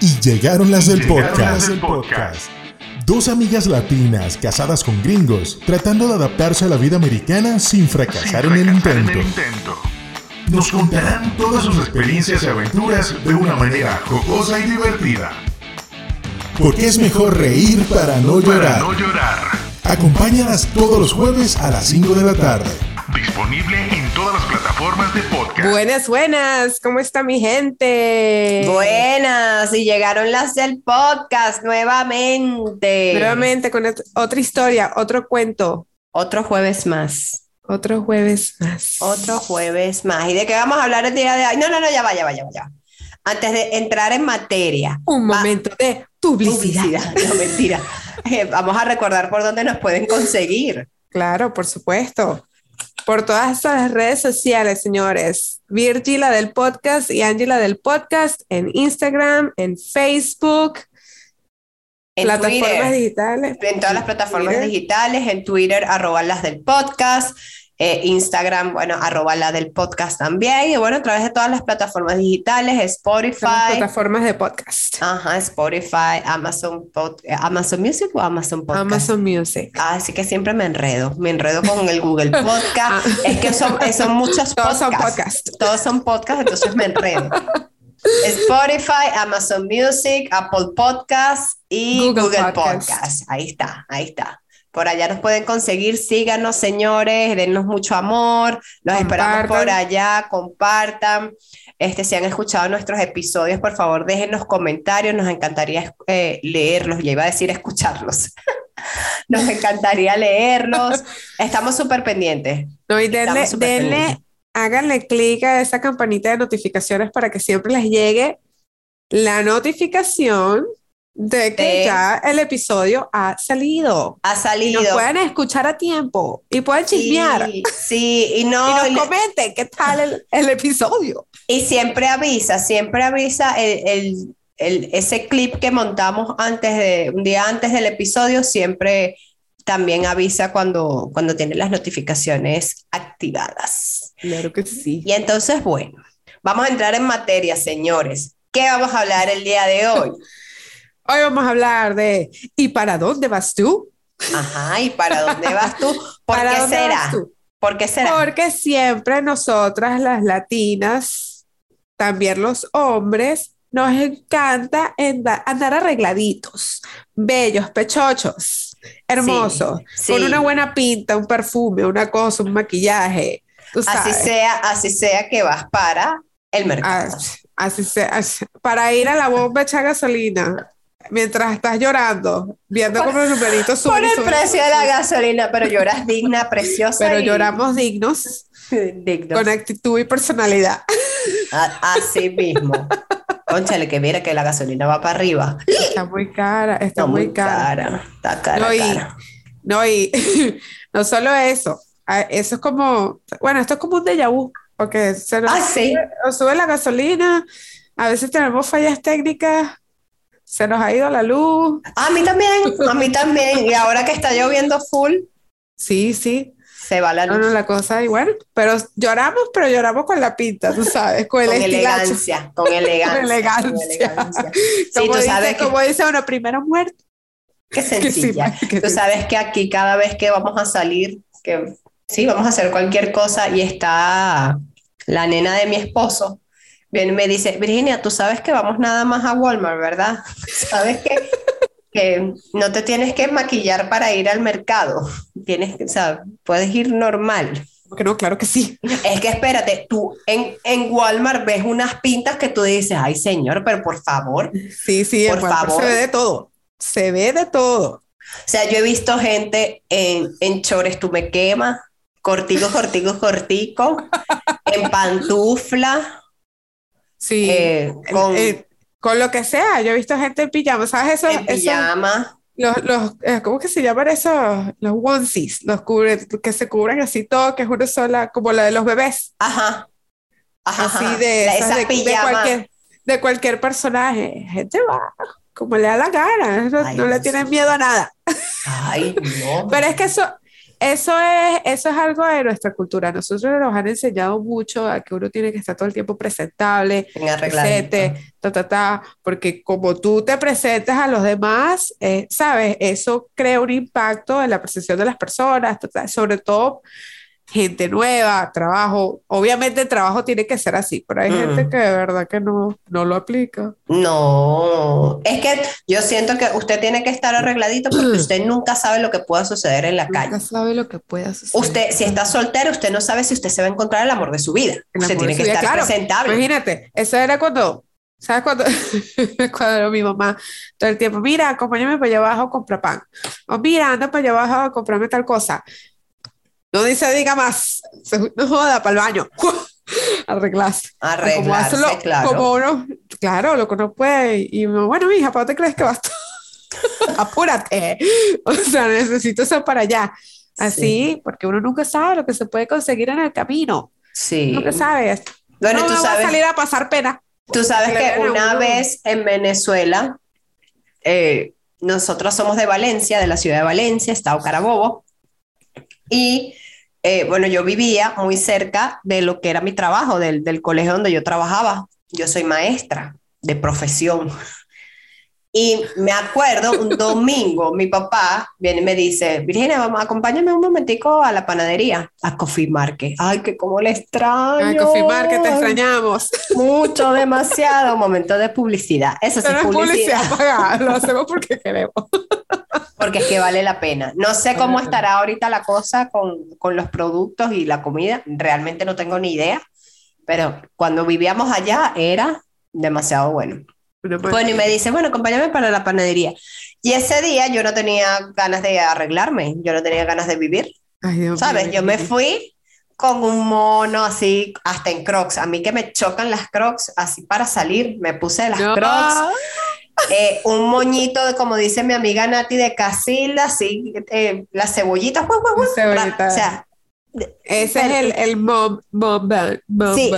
Y llegaron las del podcast. podcast. Dos amigas latinas casadas con gringos, tratando de adaptarse a la vida americana sin fracasar, en, el intento. Nos contarán todas sus experiencias y aventuras de una manera jocosa y divertida. Porque es mejor reír para no llorar. no llorar. Acompáñalas todos los jueves a las 5 de la tarde. Disponible en todas las plataformas de podcast. Buenas, buenas. ¿Cómo está mi gente? Buenas, y llegaron las del podcast nuevamente. Nuevamente con otra historia, otro cuento. Otro jueves más. Otro jueves más. Otro jueves más. ¿Y de qué vamos a hablar el día de hoy? No, no, no, ya va, ya va, ya va. Ya. Antes de entrar en materia. Un momento de publicidad. publicidad. No, mentira. Eh, vamos a recordar por dónde nos pueden conseguir. Claro, por supuesto. Por todas las redes sociales, señores. Virgila del podcast y Angela del podcast en Instagram, en Facebook, En plataformas Twitter. digitales. En todas las plataformas Twitter. digitales, en Twitter, arroba las del podcast, eh, Instagram, bueno, arroba la del podcast también, y bueno, a través de todas las plataformas digitales, las Spotify, plataformas de podcast. ajá, Spotify, Amazon, Pod- eh, Amazon Music o Amazon Podcast. Amazon Music. Así que siempre me enredo, me enredo con el Google Podcast, Ah. es que son, eh, son muchos Todos son podcasts. podcasts. Todos son podcasts, entonces me enredo. Spotify, Amazon Music, Apple Podcasts y Google Google, Podcast. Podcasts. Ahí está, ahí está. Por allá nos pueden conseguir. Síganos, señores, dennos mucho amor. Los esperamos por allá. Compartan. Este, si han escuchado nuestros episodios, por favor, déjenos comentarios. Nos encantaría eh, leerlos. Ya iba a decir escucharlos. Nos encantaría leerlos. Estamos súper pendientes. No, y denle, denle, pendientes. háganle clic a esa campanita de notificaciones para que siempre les llegue la notificación de que De- ya el episodio ha salido. Ha Y salido. nos pueden escuchar a tiempo y pueden chismear. Sí, sí, y no, y nos y comenten qué tal el, el episodio. Y siempre avisa, siempre avisa el, el- el- ese clip que montamos antes de, un día antes del episodio, siempre también avisa cuando, cuando tiene las notificaciones activadas. Claro que sí. Y entonces, bueno, vamos a entrar en materia, señores. ¿Qué vamos a hablar el día de hoy? Hoy vamos a hablar de ¿y para dónde vas tú? Ajá, ¿y para dónde vas tú? ¿Por ¿Para qué dónde será? vas tú? ¿Por qué será? Porque siempre nosotras, las latinas, también los hombres, nos encanta andar arregladitos, bellos, pechochos, hermosos, sí. con una buena pinta, un perfume, una cosa, un maquillaje. Tú Así sabes. sea, así sea que vas para el mercado. Así sea, así- para ir a la bomba a echar gasolina mientras estás llorando, viendo cómo los numeritos Por suben y el suben, precio de la gasolina, pero lloras digna, preciosa. Pero y- lloramos dignos, digno. con actitud y personalidad. Así mismo. Conchale, que mira que la gasolina va para arriba. Está muy cara, está Está muy cara. Está cara, No, y- cara. No, y no solo eso, eso es como, bueno, esto es como un déjà vu, porque se nos, Ah, sube, nos sube la gasolina, a veces tenemos fallas técnicas, se nos ha ido la luz, A mí también, a mí también. Y ahora que está lloviendo full, sí, sí, se va la no, luz. no, la cosa, bueno, pero lloramos, pero lloramos con la pinta, tú sabes, con el Con estilacho. elegancia, con elegancia. elegancia. con elegancia. Sí, Como, tú dice, sabes que, como dice uno, primero muerto. qué Que sí, sencilla. que Tú sí. sabes que aquí cada vez que vamos a salir, que sí, vamos a hacer cualquier cosa y está la nena de mi esposo, viene y me dice, Virginia, tú sabes que vamos nada más a Walmart, ¿verdad? Sabes que, que no te tienes que maquillar para ir al mercado, tienes que, o sea, puedes ir normal. No, claro que sí. Es que espérate, tú en, en Walmart ves unas pintas que tú dices, ay señor, pero por favor, Sí, sí, Por favor. se ve de todo, se ve de todo. O sea, yo he visto gente en, en chores, tú me quemas, cortico, cortico, cortico, en pantufla, Sí. eh, con Eh, con lo que sea, yo he visto gente en pijama, ¿sabes? Eso, en pijama. los, los, eh, ¿cómo que se llaman esos? Los onesies, los cubre, que se cubren así todo, que es una sola, como la de los bebés, Ajá. Ajá, así de, La- esas esas de, de cualquier, de cualquier personaje. Gente va como le da la gana, no, Ay, no le tienen miedo a nada. Ay, no. Pero es que eso, eso es, eso es algo de nuestra cultura. Nosotros nos han enseñado mucho a que uno tiene que estar todo el tiempo presentable, presente, ta, ta, ta, porque como tú te presentas a los demás, eh, sabes, eso crea un impacto en la percepción de las personas, sobre todo gente nueva, trabajo. Obviamente el trabajo tiene que ser así, pero hay gente mm. que de verdad que no, no lo aplica. No, es que yo siento que usted tiene que estar arregladito porque usted nunca sabe lo que pueda suceder en la calle. Nunca sabe lo que pueda suceder. Usted, si está soltero, usted no sabe si usted se va a encontrar el amor de su vida. usted tiene que estar presentable. Imagínate, eso era cuando ¿Sabes cuando, cuando mi mamá todo el tiempo, mira, acompáñame para allá abajo a comprar pan? O mira, anda para allá abajo a comprarme tal cosa. No dice diga más, no joda para el baño. Arreglarse. Arreglarse, como claro. Como uno, claro, lo que uno puede. Y bueno, hija, ¿para dónde crees que vas? Apúrate. O sea, necesito eso para allá. Así, porque uno nunca sabe lo que se puede conseguir en el camino. Sí. Nunca sabes. Bueno, tú sabes. salir a pasar pena. Tú sabes que una vez en Venezuela, eh, nosotros somos de Valencia, de la ciudad de Valencia, Estado Carabobo, y eh, bueno, yo vivía muy cerca de lo que era mi trabajo, del, del colegio donde yo trabajaba. Yo soy maestra de profesión. Y me acuerdo un domingo, mi papá viene y me dice, Virginia, vamos, acompáñame un momentico a la panadería, a Coffee Market. Ay, que cómo le extraño. A Coffee Market, te extrañamos. Mucho, demasiado. Momento de publicidad. Eso sí, publicidad. publicidad lo hacemos porque queremos. Porque es que vale la pena. No sé cómo estará ahorita la cosa con, con los productos y la comida. Realmente no tengo ni idea. Pero cuando vivíamos allá era demasiado bueno. Bueno, y me dice, bueno, acompáñame para la panadería. Y ese día yo no tenía ganas de arreglarme, yo no tenía ganas de vivir. ¿Sabes? Yo me fui con un mono así, hasta en crocs. A mí que me chocan las crocs, así para salir, me puse las crocs. Eh, un moñito, de, como dice mi amiga Nati, de Casilda, así, eh, las cebollitas, o sea, ese es el, el mom, mom, sí,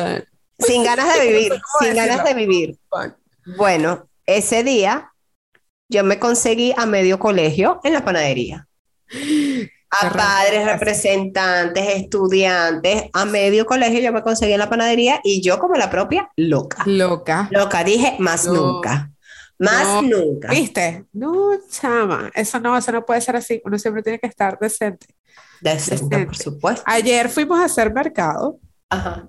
sin ganas de vivir, sin ganas de vivir. Bueno, ese día yo me conseguí a medio colegio en la panadería. A padres, representantes, estudiantes, a medio colegio yo me conseguí en la panadería y yo como la propia loca. Loca. Loca, dije más nunca. Más nunca. ¿Viste? No, chama. Eso no, eso no puede ser así. Uno siempre tiene que estar decente. Decente, por supuesto. Ayer fuimos a hacer mercado. Ajá.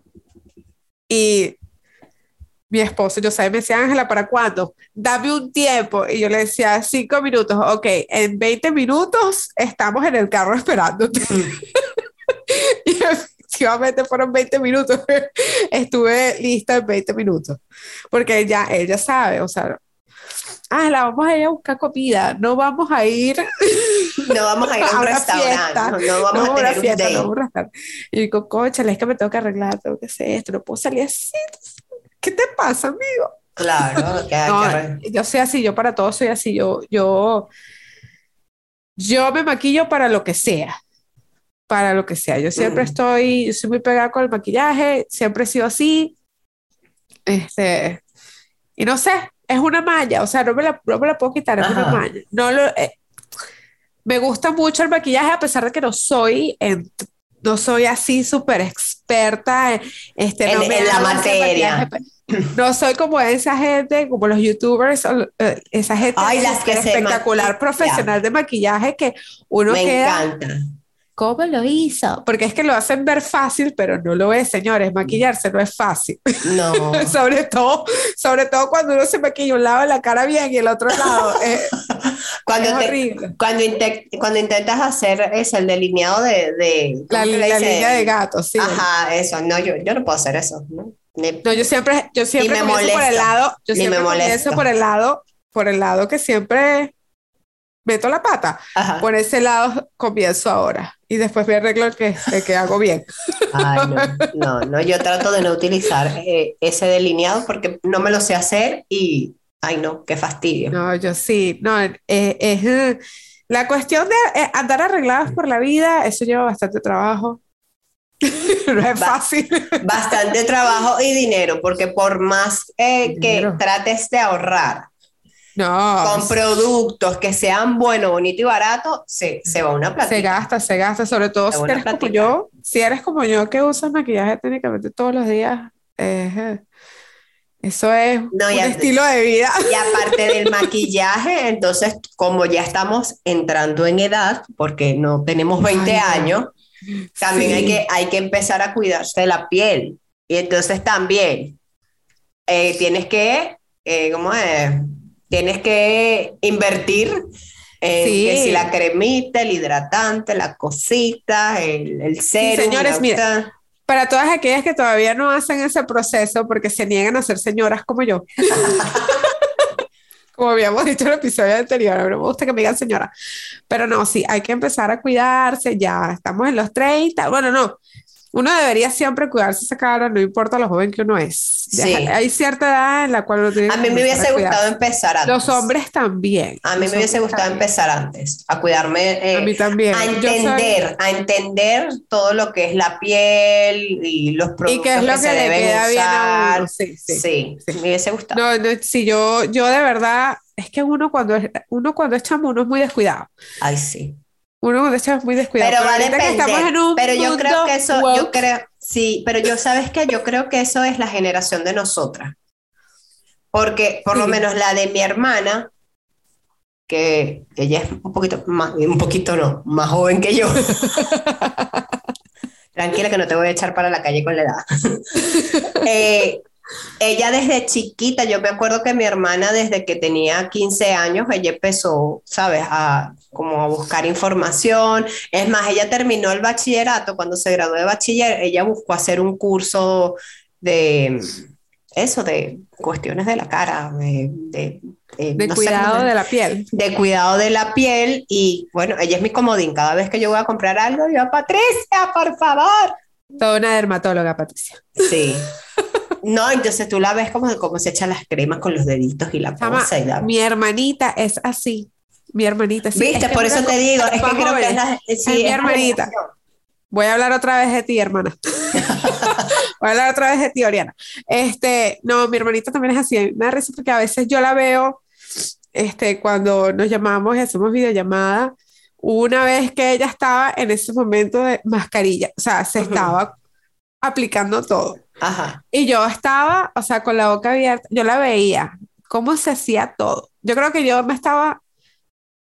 Y mi esposo, yo sé, me decía, Ángela, ¿para cuándo? Dame un tiempo. Y yo le decía, cinco minutos. Ok, en 20 minutos estamos en el carro esperándote. y efectivamente fueron 20 minutos. Estuve lista en 20 minutos. Porque ya ella sabe, o sea, Ángela, vamos a ir a buscar comida, no vamos a ir. No vamos a ir a un restaurante, no, vamos a tener fiesta, un No vamos a y digo, coche, es que me tengo que arreglar, tengo que hacer esto, no puedo salir así. ¿qué te pasa, amigo? Claro, yo soy así, yo para todo soy así, yo, yo, yo me maquillo para lo que sea, para lo que sea. Yo siempre mm. estoy, yo soy muy pegada con el maquillaje, siempre he sido así. Este, y no sé, es una malla, o sea, no me la, no me la puedo quitar, es una malla. No lo, eh, me gusta mucho el maquillaje a pesar de que no soy en no soy así súper experta este, en, la materia. No soy como esa gente, como los youtubers, eh, esa gente Ay, las que espectacular profesional de maquillaje que uno Me queda, encanta. ¿Cómo lo hizo? Porque es que lo hacen ver fácil, pero no lo es, señores. Maquillarse no es fácil. No. sobre, todo, sobre todo cuando uno se maquilla un lado de la cara bien y el otro lado. Eh, cuando, cuando, cuando, intentas hacer es el delineado de. la, línea de gato, sí. Ajá, eso. No, yo, yo no puedo hacer eso. No, no yo siempre, yo siempre me por el lado. Yo siempre me por el lado, por el lado que siempre meto la pata. Por ese lado comienzo ahora y después me arreglo el que, que hago bien. Ay, no, no, yo trato de no utilizar eh, ese delineado porque no me lo sé hacer y, ay no, qué fastidio. No, yo sí, no, eh, es la cuestión de eh, andar arregladas por la vida, eso lleva bastante trabajo. no es fácil. Bastante trabajo y dinero, porque por más que trates de ahorrar, No, con productos que sean bueno, bonito y barato, se, se va una plata. se gasta, se gasta, sobre todo si eres como yo, si eres como yo que usas maquillaje técnicamente todos los días, eh, eso es No, un estilo de vida. Y aparte del maquillaje, entonces, como ya estamos entrando en edad, porque no tenemos 20 Ay, no. años, también Sí. hay, que, hay que empezar a cuidarse de la piel. Y entonces también eh, tienes que, eh, ¿cómo es? Tienes que invertir en Sí. que si la cremita, el hidratante, la cosita, el, el serum. señores, la- mira. Para todas aquellas que todavía no hacen ese proceso porque se niegan a ser señoras como yo. Como habíamos dicho en el episodio anterior, a mí no me gusta que me digan señora. Pero no, sí, hay que empezar a cuidarse, ya estamos en los 30. Bueno, no, uno debería siempre cuidarse esa cara, no importa lo joven que uno es. Sí. Hay cierta edad en la cual uno tiene A que mí me hubiese gustado empezar antes. Los hombres también. A mí Los me hubiese gustado también. empezar antes, a cuidarme, eh, A mí también. a soy- entender, a entender todo lo que es la piel y los productos y qué es lo que, se le deben queda bien a usar. uno. Sí, sí. Sí, sí. me hubiese gustado. No, no, sí, yo, yo de verdad, es que uno cuando es, uno cuando es chamo, uno es muy descuidado. Ay, sí. Uno cuando es muy descuidado. Pero va a que depender. estamos en un Pero yo creo que eso, yo creo, sí, pero yo sabes que yo creo que eso es la generación de nosotras. Porque por lo menos la de mi hermana, que ella es un poquito más, un poquito no, más joven que yo. Tranquila que no te voy a echar para la calle con la edad. Eh, ella desde chiquita, yo me acuerdo que mi hermana desde que tenía 15 años, ella empezó, ¿sabes? A como a buscar información. Es más, ella terminó el bachillerato, cuando se graduó de bachiller, ella buscó hacer un curso de eso, de cuestiones de la cara, de, de, de- de no sé cuidado de la piel. de cuidado de la piel y bueno, ella es mi comodín. Cada vez que yo voy a comprar algo, yo, Patricia, por favor. Toda una dermatóloga, Patricia. Sí. No, entonces tú la ves como, como se echa las cremas con los deditos y la Chama, cosa y la- mi hermanita es así. Mi hermanita, sí. Viste, es por es eso te digo, es que creo que es la, sí, Es mi es la hermanita. Voy a hablar otra vez de ti, hermana. Voy a hablar otra vez de ti, Oriana. Este, no, mi hermanita también es así. Me da risa porque a veces yo la veo, este, cuando nos llamamos y hacemos videollamada, una vez que ella estaba en ese momento de mascarilla, o sea, se estaba aplicando todo. Ajá. Y yo estaba, o sea, con la boca abierta, yo la veía, cómo se hacía todo. Yo creo que yo me estaba,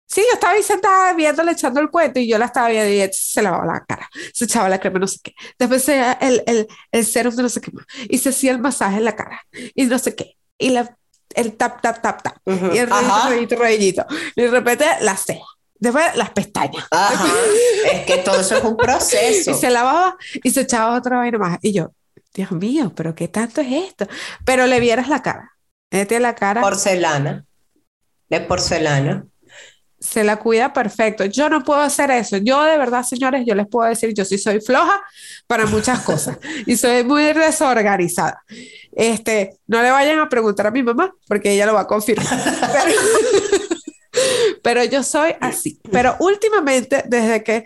sí, yo estaba ahí sentada viéndole, echando el cuento y yo la estaba viendo y se lavaba la cara, se echaba la crema, no sé qué. Después se el, el, el serum de no sé qué más y se hacía el masaje en la cara y no sé qué. Y la, el tap, tap, tap, tap. Ujú. Y el rollito, rollito, rollito. Y de repente la ceja. Después las pestañas. Ajá. Es que todo eso es un proceso. Y se lavaba y se echaba otra vaina más. Y yo, Dios mío, pero qué tanto es esto. Pero le vieras la cara. Tiene la cara, Porcelana. De porcelana. se la cuida perfecto. Yo no puedo hacer eso. Yo de verdad, señores, yo les puedo decir, yo sí soy floja para muchas cosas y soy muy desorganizada. Este, no le vayan a preguntar a mi mamá porque ella lo va a confirmar. Pero, pero yo soy así. Pero últimamente, desde que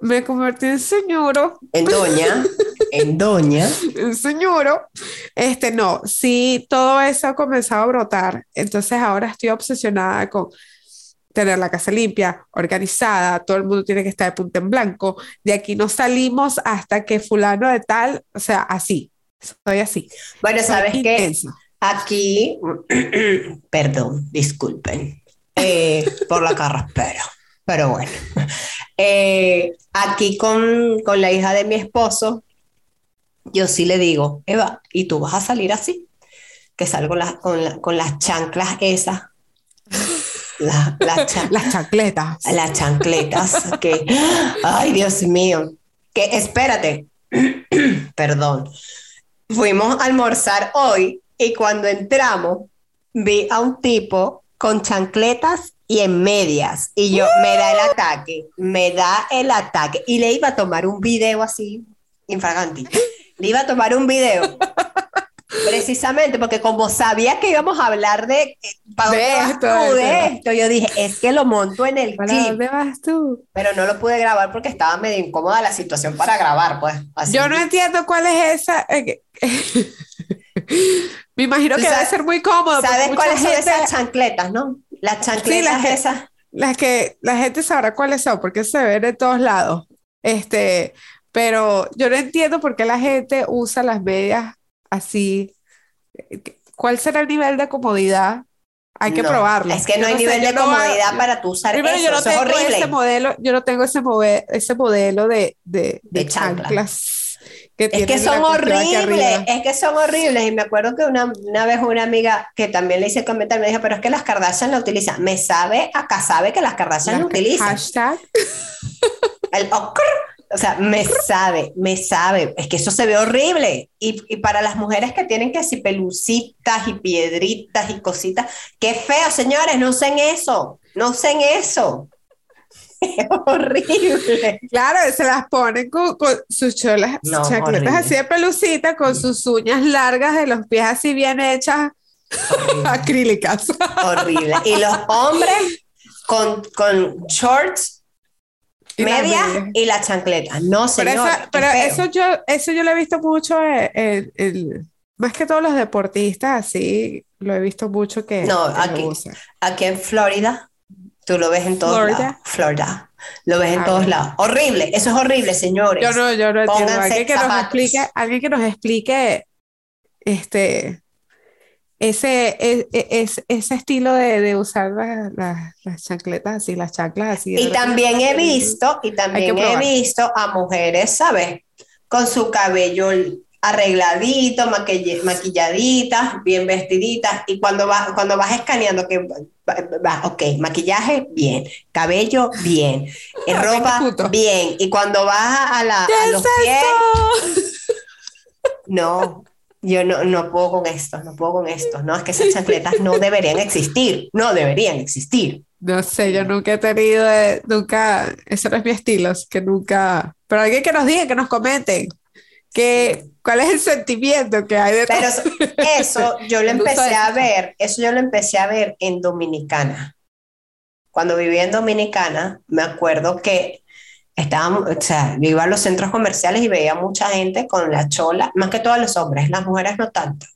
me convertí en señora, En doña. En doña. un señoro. Este, no, sí, todo eso ha comenzado a brotar. Entonces ahora estoy obsesionada con tener la casa limpia, organizada, todo el mundo tiene que estar de punta en blanco. De aquí no salimos hasta que fulano de tal, o sea, así, soy así. Bueno, ¿sabes qué? Aquí, perdón, disculpen eh, por la carraspera, pero bueno. Eh, aquí con, con la hija de mi esposo, yo sí le digo, Eva, ¿y tú vas a salir así? Que salgo la- con, la- con las chanclas esas, la- las cha- Las chancletas. las chancletas, que, ay Dios mío, que espérate, perdón, fuimos a almorzar hoy y cuando entramos vi a un tipo con chancletas y en medias y yo me da el ataque, me da el ataque y le iba a tomar un video así, infraganti, le iba a tomar un video. Precisamente porque como sabía que íbamos a hablar de, ¿para De esto, tú? de de esto. esto, yo dije, es que lo monto en el ¿Para clip, dónde vas tú? pero no lo pude grabar porque estaba medio incómoda la situación para grabar, pues. así. Yo no entiendo cuál es esa. eh, Me imagino que debe ser muy cómodo. ¿Sabes cuáles son esas chancletas, no? Las chancletas las que- esas. Las que la gente sabrá cuáles son, porque se ven de todos lados. Este, pero yo no entiendo por qué la gente usa las medias así. ¿Cuál será el nivel de comodidad? Hay que No, probarlo. Es que no Yo hay nivel de no comodidad para tú usar Primero, eso. yo no eso es tengo horrible. ese modelo, yo no tengo ese, mode- ese modelo de, de, De de chancla. chanclas que Es que son horribles, es que son horribles. Y me acuerdo que una, una vez una amiga que también le hice el comentario me dijo, pero es que las Kardashian la utilizan. Me sabe, acá sabe que las Kardashian la utilizan. Hashtag. El o sea, me sabe, me sabe. Es que eso se ve horrible. Y, y para las mujeres que tienen que si pelucitas y piedritas y cositas, qué feo, señores, no usen eso, no usen eso. Es horrible. Claro, se las ponen con, con sus cholas, No, horrible. así de pelucita, con sus uñas largas de los pies así bien hechas, Horrible. acrílicas. horrible. Y los hombres con, con shorts, Y medias. y la chancleta. No, Pero, señor. pero eso yo, eso yo lo he visto mucho en- en- más que todos los deportistas, así, lo he visto mucho que, No, que aquí-. Aquí en Florida, tú lo ves en todos Florida. lados. Florida. Lo ves en Ah, todos lados. Horrible, eso es horrible, señores. Yo no, yo no entiendo. Alguien que nos explique, alguien que nos explique este ese, e- e- es- ese estilo de, de usar la- la- las chancletas así, las así. de Y también he visto, y también he visto a mujeres, ¿sabes? Con su cabello arregladito, maquille- maquilladitas, bien vestiditas, y cuando vas, cuando vas escaneando que va, ok, maquillaje, bien, cabello, bien, eh, ropa, 20 puntos. bien, y cuando vas a, la, ¿Qué a es los pies, no, yo no, no puedo con esto, no puedo con esto, no, es que esas chancletas no deberían existir, no deberían existir. No sé, yo nunca he tenido, eh, nunca, ese no es mi estilo, así que nunca, pero alguien que nos diga, que nos comenten, que, cuál es el sentimiento que hay Pero detrás. eso, eso yo lo empecé a ver, eso yo lo empecé a ver en Dominicana. Cuando vivía en Dominicana, me acuerdo que estábamos, o sea, yo iba a los centros comerciales y veía mucha gente con la chola, más que todos los hombres, las mujeres no tanto,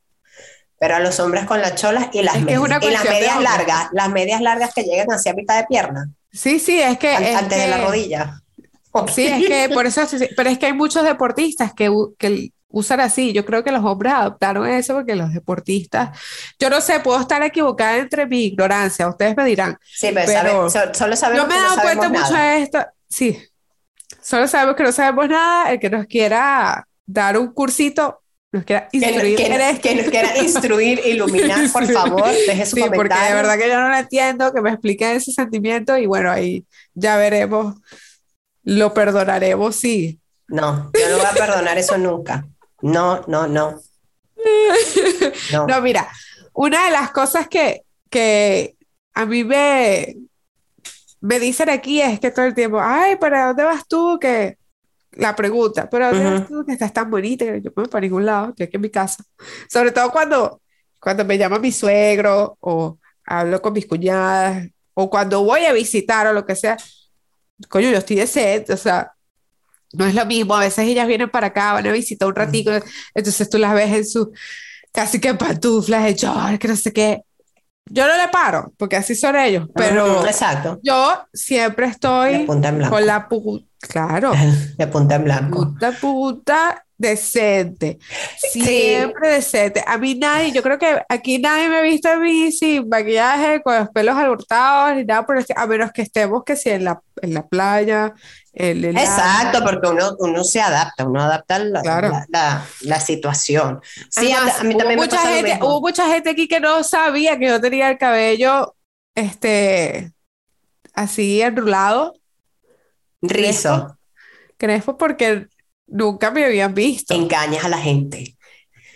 pero a los hombres con la chola y las que medias, y las medias largas, las medias largas que llegan hacia mitad de pierna, Sí, sí, es que, an- es antes de la que- rodilla. Sí, es que por eso, pero es que hay muchos deportistas que, que usan así. Yo creo que los hombres adoptaron eso porque los deportistas, yo no sé, puedo estar equivocada entre mi ignorancia, ustedes me dirán. Sí, pero, Pero sabe- so- solo sabemos Yo me he que no dado cuenta sabemos mucho nada. de esto. Sí, solo sabemos que no sabemos nada. El que nos quiera dar un cursito, nos quiera Que, instruir que- esto. que nos quiera instruir, iluminar, por favor, deje su Sí, porque de comentario. verdad que yo no lo entiendo, que me expliquen ese sentimiento y bueno, ahí ya veremos, lo perdonaremos, sí. No, yo no voy a perdonar eso nunca. No, no, no. No. No, mira, una de las cosas que, que a mí me, me dicen aquí es que todo el tiempo, ay, ¿para dónde vas tú? Que la pregunta, ¿pero dónde vas tú que estás tan bonita? Yo no para ningún lado, estoy aquí en mi casa. Sobre todo cuando, cuando me llama mi suegro o hablo con mis cuñadas o cuando voy a visitar o lo que sea. Coño, yo estoy decente, o sea, no es lo mismo. A veces ellas vienen para acá, van a visitar un ratico, entonces tú las ves en su casi que pantuflas, de short, que no sé qué. Yo no le paro, porque así son ellos, pero Ujú, Exacto. yo siempre De estoy punta en blanco. con la puta, claro, De punta en blanco. puta puta decente, siempre decente. A mí nadie, yo creo que aquí nadie me ha visto a mí sin maquillaje, con los pelos alborotados ni nada por el a menos que estemos que si en la, en la playa, en el Exacto, porque uno, uno se adapta, uno adapta la, Claro. la, la- la situación. Sí, a- Además, a, mí hubo también me mucha gente, hubo mucha gente aquí que no sabía que yo tenía el cabello este así enrulado, Rizo, crespo, porque nunca me habían visto. engañas a la gente.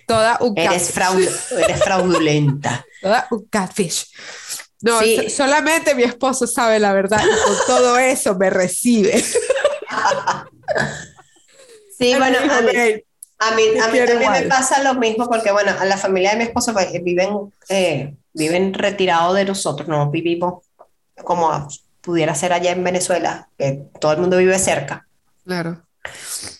Toda un Eres, fraudu- eres fraudulenta. Toda un catfish. No, Sí. so- solamente mi esposo sabe la verdad y con todo eso me recibe. Sí, bueno, a mí, Ok, A mí, Te a mí quiero también me pasa lo mismo porque, bueno, a la familia de mi esposo pues, viven, eh, viven retirados de nosotros, no vivimos como pudiera ser allá en Venezuela, que todo el mundo vive cerca. Claro.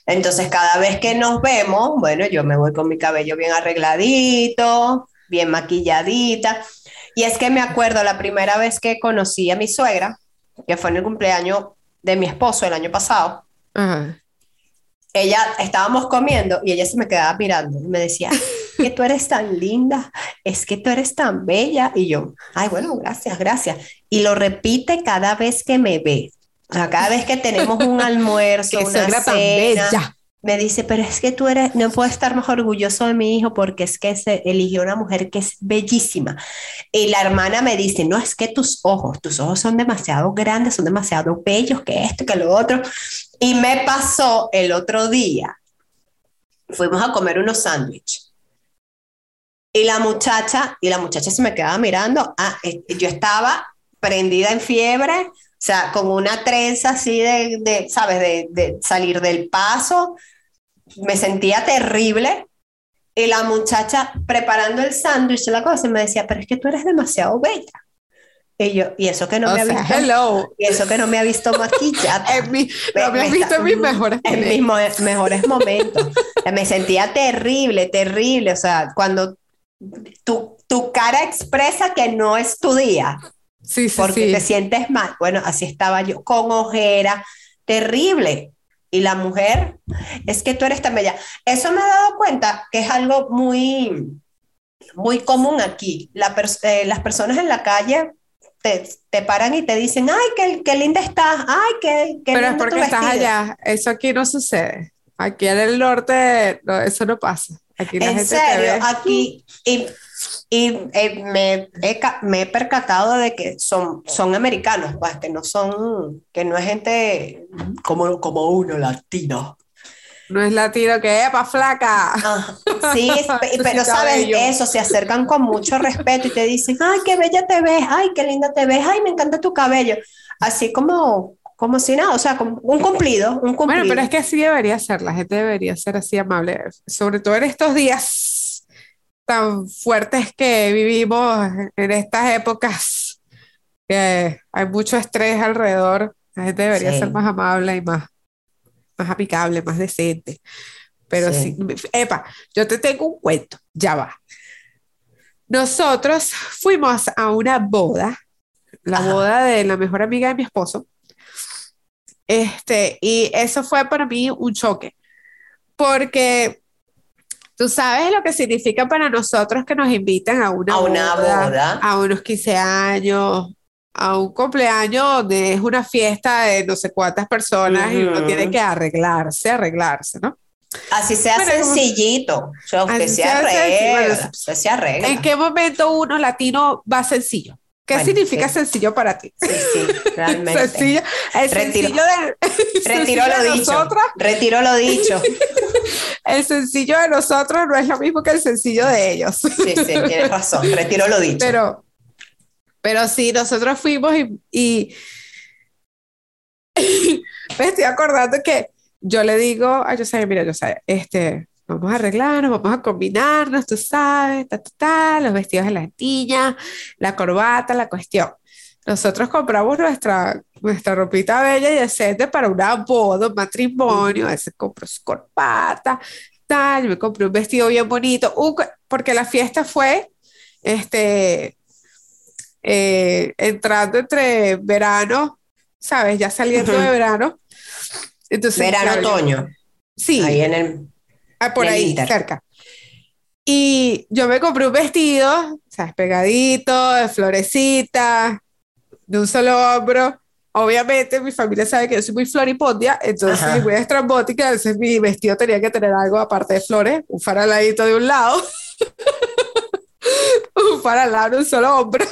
Entonces, cada vez que nos vemos, bueno, yo me voy con mi cabello bien arregladito, bien maquilladita. Y es que me acuerdo la primera vez que conocí a mi suegra, que fue en el cumpleaños de mi esposo el año pasado. Ella, estábamos comiendo y ella se me quedaba mirando y me decía, que tú eres tan linda, es que tú eres tan bella. Y yo, ay, bueno, gracias, gracias. Y lo repite cada vez que me ve. Cada vez que tenemos un almuerzo, una cena, tan bella me dice, pero es que tú eres, no puedo estar más orgulloso de mi hijo porque es que se eligió una mujer que es bellísima. Y la hermana me dice, no, es que tus ojos, tus ojos son demasiado grandes, son demasiado bellos, que esto, que lo otro. Y me pasó el otro día, fuimos a comer unos sándwiches. Y la muchacha, y la muchacha se me quedaba mirando, ah, eh, yo estaba prendida en fiebre, o sea, con una trenza así de, de ¿sabes? De, de, salir del paso. Me sentía terrible. Y la muchacha preparando el sándwich, la cosa, me decía, pero es que tú eres demasiado bella. Y yo, y eso que no me ha visto. Hello. Y eso que no me ha visto maquillada. mi, no me, ha visto en mis mejores momentos. En mis mejores momentos. me sentía terrible, terrible. O sea, cuando tu, tu cara expresa que no es tu día. Sí, sí, porque te sientes mal. Bueno, así estaba yo, con ojera, terrible. Y la mujer, es que tú eres tan bella. Eso me he dado cuenta que es algo muy, muy común aquí. La eh, las personas en la calle te, te, paran y te dicen, ay, qué, qué linda estás, ay, qué, qué Pero es porque estás allá. Eso aquí no sucede. Aquí en el norte eso no pasa. Aquí la en gente serio, te ve. aquí y y eh, me, he, me, he, percatado de que son, son americanos, pues, que no son, que no es gente como, como uno latino. No es latino que epa flaca. Ah, sí, pero sabes eso, se acercan con mucho respeto y te dicen, ay, qué bella te ves, ay, qué linda te ves, ay, me encanta tu cabello. Así como, como si nada, o sea, como un cumplido, un cumplido. Bueno, pero es que así debería ser, la gente debería ser así amable, sobre todo en estos días tan fuertes que vivimos en estas épocas, que hay mucho estrés alrededor, la gente debería ser más amable y más, más aplicable, más decente. Pero sí. epa, yo te tengo un cuento, ya va. Nosotros fuimos a una boda, la boda de la mejor amiga de mi esposo, este, y eso fue para mí un choque, porque Tú sabes lo que significa para nosotros que nos invitan a una, a una boda, a unos 15 años, a un cumpleaños donde es una fiesta de no sé cuántas personas y uno tiene que arreglarse, arreglarse, ¿no? Así sea sencillito, o sea, usted se arregla, usted se arregla. ¿En qué momento uno latino va sencillo? ¿Qué significa sencillo para ti? Sí, sí, realmente. sencillo, el retiro, sencillo retiro lo de dicho. Nosotras, retiro lo dicho. el sencillo de nosotros no es lo mismo que el sencillo de ellos. Sí, sí, tienes razón, retiro lo dicho. Pero, pero sí, nosotros fuimos y, y me estoy acordando que yo le digo a José, mira, José, este, vamos a arreglarnos, vamos a combinarnos, tú sabes, ta, ta, ta, los vestidos de la niña, la corbata, la cuestión. Nosotros compramos nuestra, nuestra ropita bella y decente para una boda, un matrimonio, a veces compro su corbata, tal, yo me compré un vestido bien bonito, porque la fiesta fue, este, eh, entrando entre verano, ¿sabes? Ya saliendo de verano. Entonces, verano, otoño. Sí. Ahí en el Ah, por ahí, cerca. Y yo me compré un vestido, ¿sabes? Pegadito, de florecita, de un solo hombro. Obviamente mi familia sabe que yo soy muy floripondia, entonces muy estrambótica, entonces mi vestido tenía que tener algo aparte de flores, un faraladito de un lado, un faralado, un solo hombro.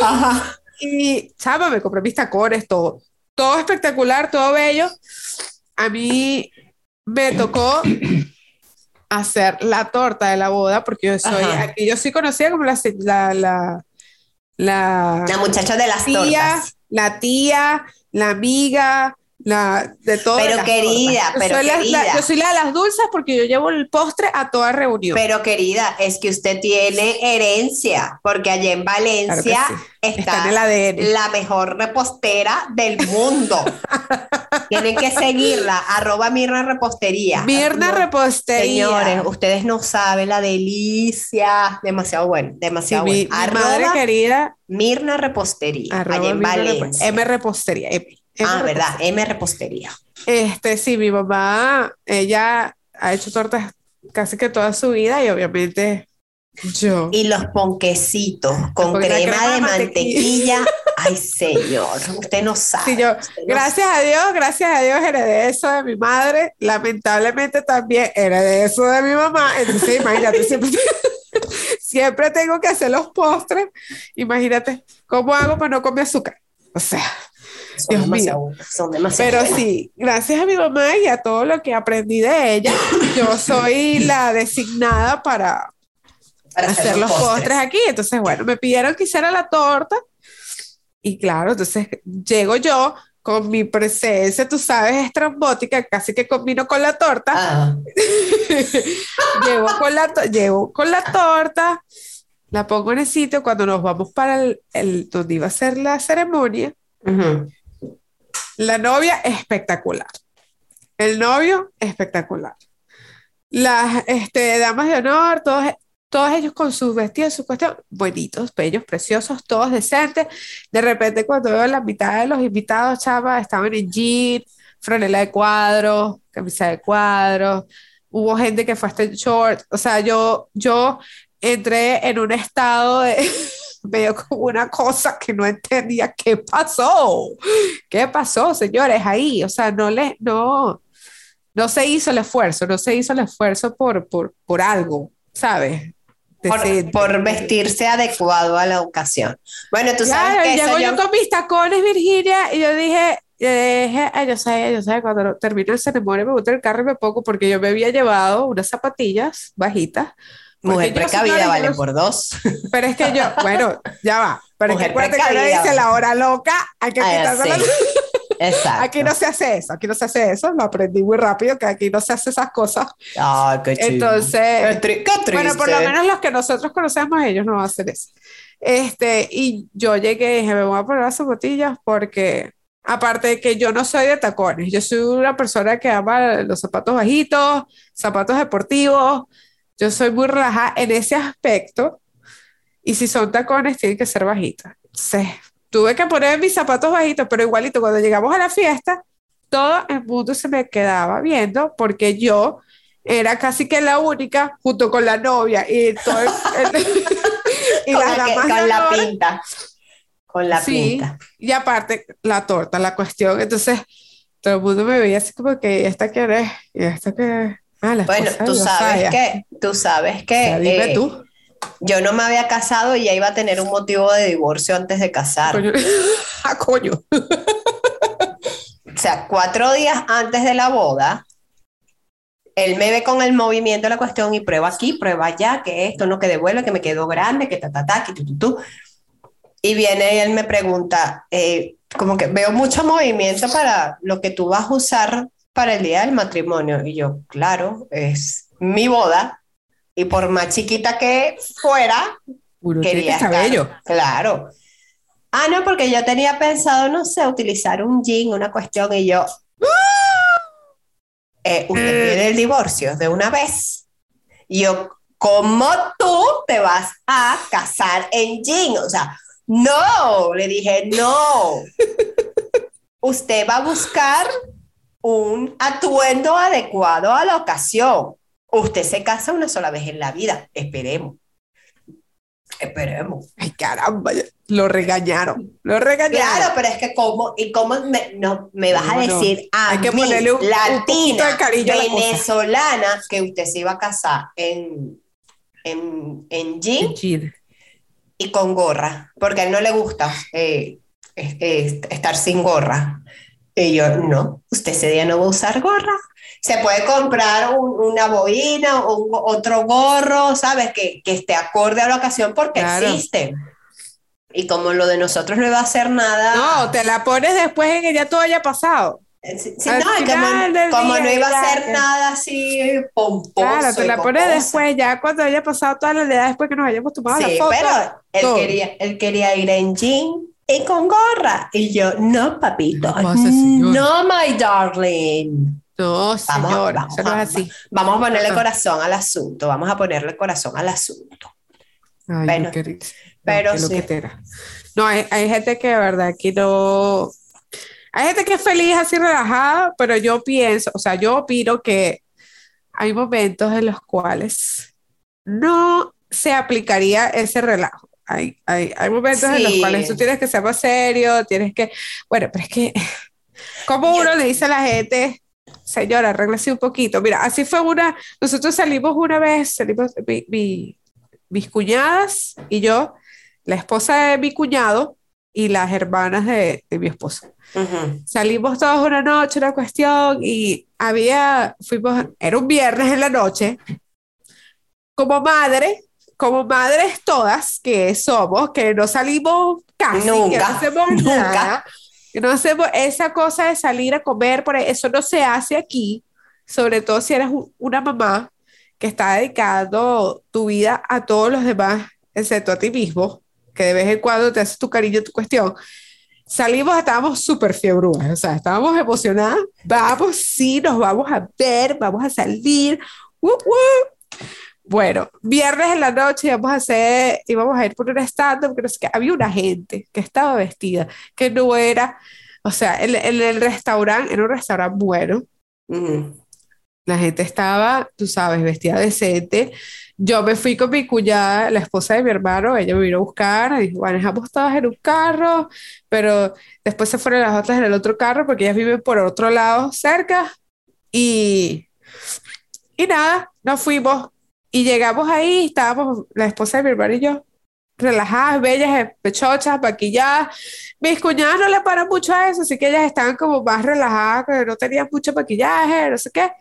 Ajá. Y, chama, me compré mis tacones, todo. Todo espectacular, todo bello. A mí me tocó hacer la torta de la boda, porque yo soy, aquí yo soy conocida como la, la, la, la, la muchacha de las tía, tortas. La tía, la amiga, la de todo. Pero querida, pero soy querida. La, yo soy la de las dulces porque yo llevo el postre a toda reunión. Pero querida, es que usted tiene herencia, porque allá en Valencia claro sí. está, está en el ADN. la mejor repostera del mundo. Tienen que seguirla, arroba Mirna Repostería. Mirna Repostería. Señores, ustedes no saben la delicia. Demasiado bueno, demasiado Sí, mi, bueno. mi madre querida, Mirna Repostería, arroba allá en Mirna Valencia. M Repostería. M, M ah, Repostería. verdad, M Repostería. Este, sí, mi mamá, ella ha hecho tortas casi que toda su vida y obviamente yo. Y los ponquecitos con crema, crema de mantequilla. Ay, señor, usted no sabe. Sí, yo, usted no gracias a Dios, gracias a Dios heredé eso de mi madre. Lamentablemente también heredé eso de mi mamá. Entonces, imagínate, siempre, siempre tengo que hacer los postres. Imagínate, ¿cómo hago para no comer azúcar? O sea, Son Dios demasiado son demasiado pero buenas. sí, gracias a mi mamá y a todo lo que aprendí de ella, yo soy la designada para Para hacer los postres. aquí. Entonces, bueno, me pidieron que hiciera la torta. Y claro, entonces llego yo con mi presencia, tú sabes, estrambótica, casi que combino con la torta. Ah, llego, con la to- llego con la torta, la pongo en el sitio. Cuando nos vamos para el, el- donde iba a ser la ceremonia, ujú. la novia espectacular. El novio espectacular. Las este, damas de honor, todos, todos ellos con sus vestidos, su cuestión, bonitos, bellos, preciosos, todos decentes. De repente, cuando veo la mitad de los invitados, chava, estaban en jean, franela de cuadros, camisa de cuadros. Hubo gente que fue hasta en short. O sea, yo, yo entré en un estado de medio como una cosa que no entendía qué pasó. ¿Qué pasó, señores? Ahí, o sea, no le, no, no se hizo el esfuerzo, no se hizo el esfuerzo por, por, por algo, ¿sabes? Por, por vestirse adecuado a la ocasión. Bueno, tú sabes Claro, que llego yo- yo con mis tacones, Virginia, y yo dije, yo dije, "Ay, yo sé, yo sé, cuando termine el ceremonia me boto el carro y me pongo, porque yo me había llevado unas zapatillas bajitas. mujer precavida vale no- por dos. Pero es que yo, bueno, ya va. Pero es que Mujer acuérdate que dice la hora loca, hay que quitarse sí. la- Exacto. Aquí no se hace eso, aquí no se hace eso, lo aprendí muy rápido, que aquí no se hace esas cosas. Ay, qué chido. Entonces, Qué, tri- qué triste. bueno, por lo menos los que nosotros conocemos, ellos no van a hacer eso. Este, y yo llegué y dije, me voy a poner las zapatillas porque, aparte de que yo no soy de tacones, yo soy una persona que ama los zapatos bajitos, zapatos deportivos, yo soy muy relajada en ese aspecto, y si son tacones, tienen que ser bajitos. Entonces, tuve que poner mis zapatos bajitos, pero igualito, cuando llegamos a la fiesta, todo el mundo se me quedaba viendo porque yo era casi que la única junto con la novia y todo el- y con las la, que- con la pinta. Con la Sí, pinta. y aparte la torta, la cuestión, entonces todo el mundo me veía así como que ¿esta quién es? ¿Y esta qué es? Ah, Bueno, tú sabes que, tú sabes que dime eh, tú. Yo no me había casado y ya iba a tener un motivo de divorcio antes de casar. Coño. Ah, coño. O sea, cuatro días antes de la boda, él me ve con el movimiento de la cuestión y prueba aquí, prueba allá, que esto no que devuelve, que me quedó grande, que ta, ta, ta, que tu, tu, tu. Y viene y él me pregunta, eh, como que veo mucho movimiento para lo que tú vas a usar para el día del matrimonio. Y yo, claro, es mi boda. Y por más chiquita que fuera, quería estar. Claro. Ah, no, porque yo tenía pensado, no sé, utilizar un jean, una cuestión, y yo. eh, usted pide el divorcio de una vez. Y yo, ¿cómo tú te vas a casar en jean? O sea, no, le dije, no. Usted va a buscar un atuendo adecuado a la ocasión. Usted se casa una sola vez en la vida. Esperemos. Esperemos. Ay, caramba, lo regañaron. Lo regañaron. Claro, pero es que cómo, y cómo me, no, me vas a no. decir a Hay que mí, ponerle un- latina, de la venezolana, que usted se iba a casar en, en, en jean y con gorra, porque a él no le gusta eh, es- es- estar sin gorra. Y yo, no, usted ese día no va a usar gorra. Se puede comprar un- una boina o un- otro gorro, ¿sabes? Que, que esté acorde a la ocasión porque Claro. existen. Y como lo de nosotros no iba a hacer nada. No, te la pones después en que ya todo haya pasado. Eh, Sí, sí, no, como, como día no iba a que- nada así pomposo. Claro, te la pones después, ya cuando haya pasado toda la edad, después que nos hayamos tomado Sí, la foto. pero él todo. quería, él quería ir en jean y con gorra. Y yo, no, papito, No señor. no, my darling. No, Vamos, señor, vamos, vamos, así. Vamos a ponerle corazón al asunto, vamos a ponerle corazón al asunto. Ay, Bueno, qué pero qué sí. No, hay, hay gente que de verdad que no. Hay gente que es feliz así relajada, pero yo pienso, o sea, yo opino que hay momentos en los cuales no se aplicaría ese relajo. Hay, hay, hay momentos en los Sí. cuales tú tienes que ser más serio, tienes que. Bueno, pero es que. como uno le dice a la gente, señora, arréglese un poquito? Mira, así fue una. Nosotros salimos una vez, salimos. Mi, mi- mis cuñadas y yo, la esposa de mi cuñado y las hermanas de, de mi esposo. Ujú. Salimos todos una noche, una cuestión, y había, fuimos, era un viernes en la noche. Como madre, como madres todas que somos, que no salimos casi, que no Nunca, hacemos nunca. nada, que no hacemos esa cosa de salir a comer, por eso no se hace aquí, sobre todo si eres un- una mamá que está dedicando tu vida a todos los demás, excepto a ti mismo, que de vez en cuando te haces tu cariño, tu cuestión. Salimos, estábamos súper fiebrudas, o sea, estábamos emocionadas. Vamos, sí, nos vamos a ver, vamos a salir. ¡wup, wup! Bueno, viernes en la noche íbamos a hacer, íbamos a ir por un stand-up, que no sé qué. Había una gente que estaba vestida, que no era, o sea, en, en el restaurante, era un restaurante bueno, la gente estaba, tú sabes, vestida decente. Yo me fui con mi cuñada, la esposa de mi hermano, ella me vino a buscar, y dijo, manejamos todas en un carro, pero después se fueron las otras en el otro carro porque ellas viven por otro lado cerca y, y nada, nos fuimos y llegamos ahí, estábamos la esposa de mi hermano y yo, relajadas, bellas, pechochas, maquilladas. Mis cuñadas no le paran mucho a eso, así que ellas estaban como más relajadas, no tenían mucho maquillaje, no sé qué.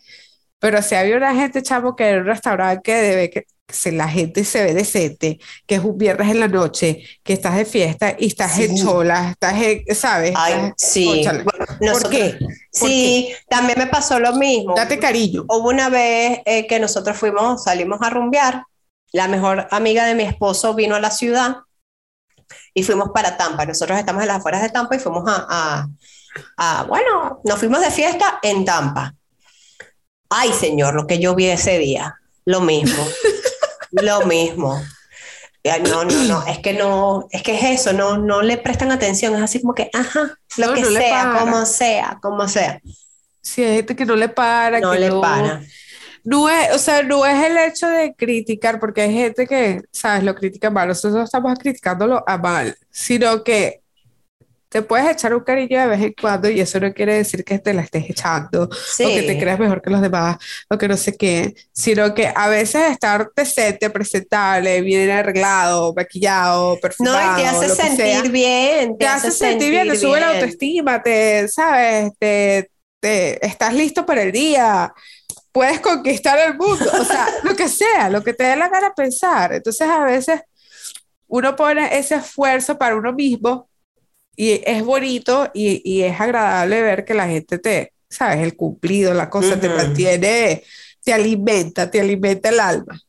Pero si había una gente, chamo, que era un restaurante que debe que si la gente se ve decente, que es un viernes en la noche, que estás de fiesta y estás Sí. en estás en, ¿sabes? Ay, Estás- sí. Bueno, ¿Por nosotros- qué? ¿Por Sí, también me pasó lo mismo. Date cariño. Hubo una vez eh, que nosotros fuimos, salimos a rumbear. La mejor amiga de mi esposo vino a la ciudad y fuimos para Tampa. Nosotros estamos en las afueras de Tampa y fuimos a, a- a- bueno, nos fuimos de fiesta en Tampa. Ay, señor, lo que yo vi ese día, lo mismo, lo mismo. Ay, No, no, no, es que no, es que es eso, no, no le prestan atención, es así como que, ajá, lo No, que no sea, como sea, como sea, Si hay gente que no le para, no que le no, para. no es, o sea, no es el hecho de criticar, porque hay gente que, sabes, lo critica mal. Nosotros no estamos criticándolo a mal, sino que te puedes echar un cariño de vez en cuando y eso no quiere decir que te la estés echando o que te Sí. creas mejor que los demás o que no sé qué, sino que a veces estar decente, presentable, bien arreglado, maquillado, No, y perfumado, te hace que sea, sentir bien, te hace sentir bien, te sube la bien. autoestima, te, ¿sabes? Te, te- estás listo para el día, puedes conquistar el mundo, o sea, lo que sea, lo que te dé la gana pensar. Entonces, a veces uno pone ese esfuerzo para uno mismo y es bonito y, y es agradable ver que la gente te, ¿sabes? El cumplido, la cosa te mantiene, te alimenta, te alimenta el alma.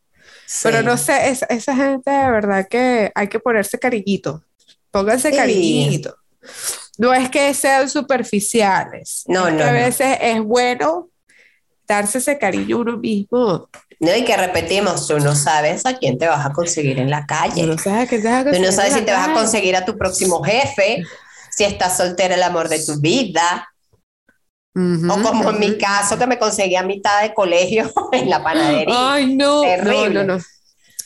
Pero no sé, es- esa gente de verdad que hay que ponerse cariñito. Pónganse Sí. cariñito. No es que sean superficiales. No, no, a no. veces es bueno darse ese cariño uno mismo. No, y que repetimos, tú no sabes a quién te vas a conseguir en la calle. Tú no sabes te vas a Tú no sabes si te vas a conseguir a tu próximo jefe, si estás soltera el amor de tu vida, o como en mi caso que me conseguí a mitad de colegio en la panadería. Ay, no, Terrible. no, no, no.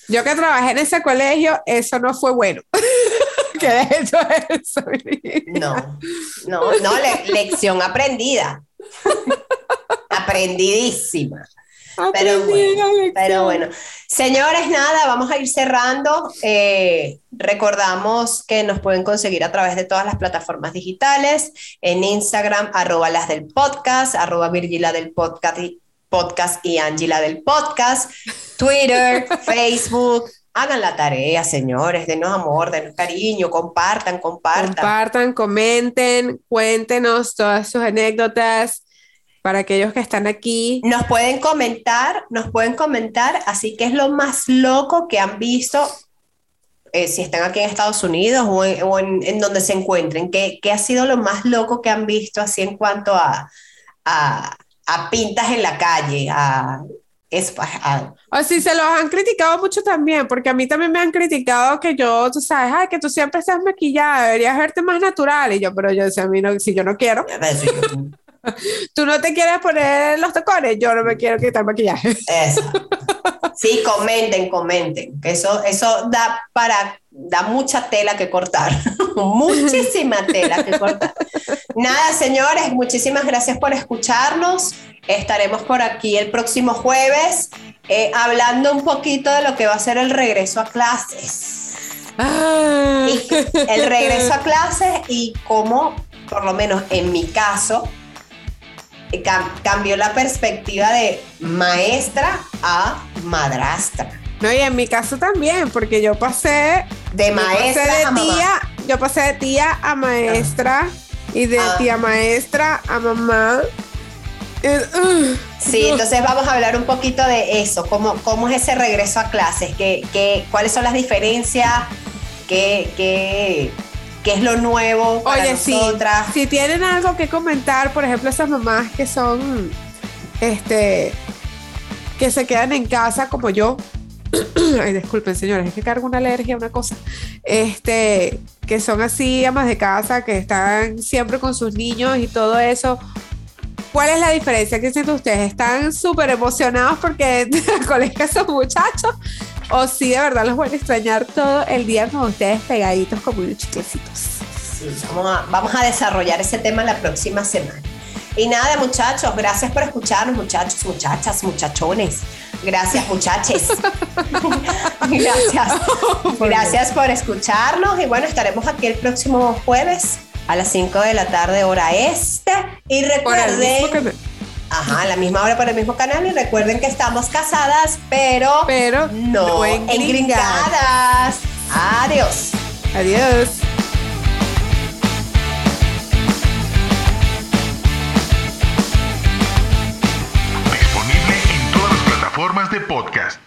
Yo que trabajé en ese colegio, eso no fue bueno. que de eso. No, no, no, le- lección aprendida. Aprendidísima. Pero lección. Pero bueno, señores, nada, vamos a ir cerrando. Eh, recordamos que nos pueden conseguir a través de todas las plataformas digitales, en Instagram, arroba las del podcast, arroba Virgila del podcast y, podcast y Angela del podcast, Twitter, Facebook. Hagan la tarea, señores, denos amor, denos cariño, compartan, compartan. Compartan, comenten, cuéntenos todas sus anécdotas para aquellos que están aquí. Nos pueden comentar, nos pueden comentar, así que es lo más loco que han visto eh, si están aquí en Estados Unidos o en, en, donde se encuentren, ¿qué, ¿qué, ha sido lo más loco que han visto así en cuanto a, a, a pintas en la calle, a es Así se los han criticado mucho también, porque a mí también me han criticado que yo, tú sabes, ay, que tú siempre estás maquillada, deberías verte más natural. Y yo, pero yo decía, a mí no, si yo no quiero. tú no te quieres poner los tacones, yo no me quiero quitar maquillaje. Eso. Sí, comenten, comenten. Eso, eso da para, da mucha tela que cortar. Muchísima tela que cortar. Nada, señores, muchísimas gracias por escucharnos. Estaremos por aquí el próximo jueves eh, hablando un poquito de lo que va a ser el regreso a clases. Ah. el regreso a clases y cómo, por lo menos en mi caso, cambió la perspectiva de maestra a madrastra. No, y en mi caso también, porque yo pasé de maestra de tía, yo pasé de tía a maestra y de ah. tía maestra a mamá. Uh, sí, entonces vamos a hablar un poquito de eso, cómo, cómo es ese regreso a clases, qué, qué, cuáles son las diferencias, qué, qué, qué es lo nuevo para Oye, nosotras. Si, tienen algo que comentar, por ejemplo, esas mamás que son, este, que se quedan en casa como yo. Ay, disculpen, señores, es que cargo una alergia, una cosa. Este, que son así amas de casa, que están siempre con sus niños y todo eso. ¿Cuál es la diferencia? ¿Qué sienten ustedes? ¿Están súper emocionados porque el colegio son muchachos? ¿O sí de verdad los voy a extrañar todo el día con ustedes pegaditos como unos chiquecitos? Sí, vamos a, vamos a desarrollar ese tema la próxima semana. Y nada, muchachos, gracias por escucharnos, muchachos, muchachas, muchachones. Gracias, muchaches. gracias. Gracias por escucharnos. Y bueno, estaremos aquí el próximo jueves a las 5 de la tarde, hora este. Y recuerden. Ajá, a la misma hora por el mismo canal. Y recuerden que estamos casadas, pero, pero no, engringadas. Adiós. Adiós. Disponible en todas las plataformas de podcast.